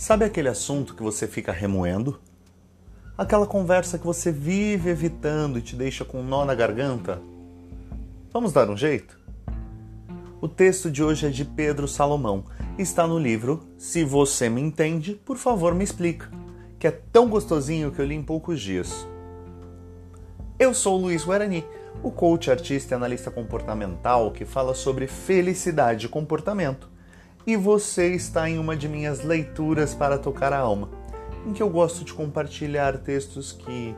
Sabe aquele assunto que você fica remoendo? Aquela conversa que você vive evitando e te deixa com um nó na garganta? Vamos dar um jeito? O texto de hoje é de Pedro Salomão e está no livro Se Você Me Entende, por favor me explica, que é tão gostosinho que eu li em poucos dias. Eu sou o Luiz Guarani, o coach, artista e analista comportamental que fala sobre felicidade e comportamento e você está em uma de minhas leituras para tocar a alma, em que eu gosto de compartilhar textos que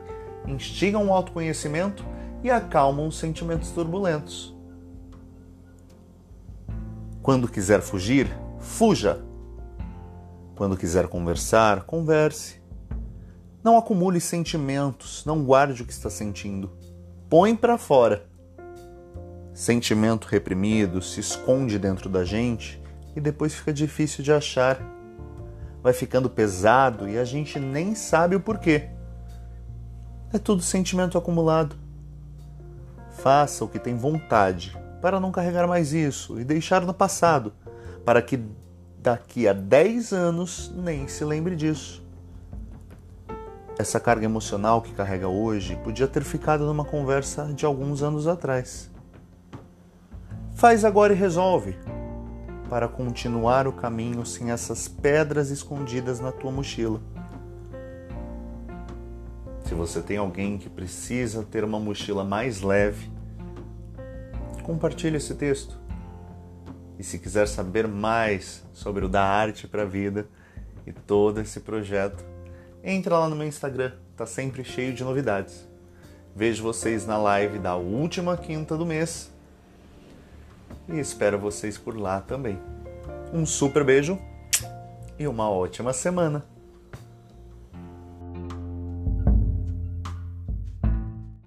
instigam o autoconhecimento e acalmam sentimentos turbulentos. Quando quiser fugir, fuja. Quando quiser conversar, converse. Não acumule sentimentos, não guarde o que está sentindo. Põe para fora. Sentimento reprimido se esconde dentro da gente e depois fica difícil de achar. Vai ficando pesado e a gente nem sabe o porquê. É tudo sentimento acumulado. Faça o que tem vontade para não carregar mais isso e deixar no passado, para que daqui a 10 anos nem se lembre disso. Essa carga emocional que carrega hoje podia ter ficado numa conversa de alguns anos atrás. Faz agora e resolve para continuar o caminho sem essas pedras escondidas na tua mochila. Se você tem alguém que precisa ter uma mochila mais leve, compartilhe esse texto. E se quiser saber mais sobre o da arte para a vida e todo esse projeto, entra lá no meu Instagram, tá sempre cheio de novidades. Vejo vocês na live da última quinta do mês e espero vocês por lá também. Um super beijo e uma ótima semana!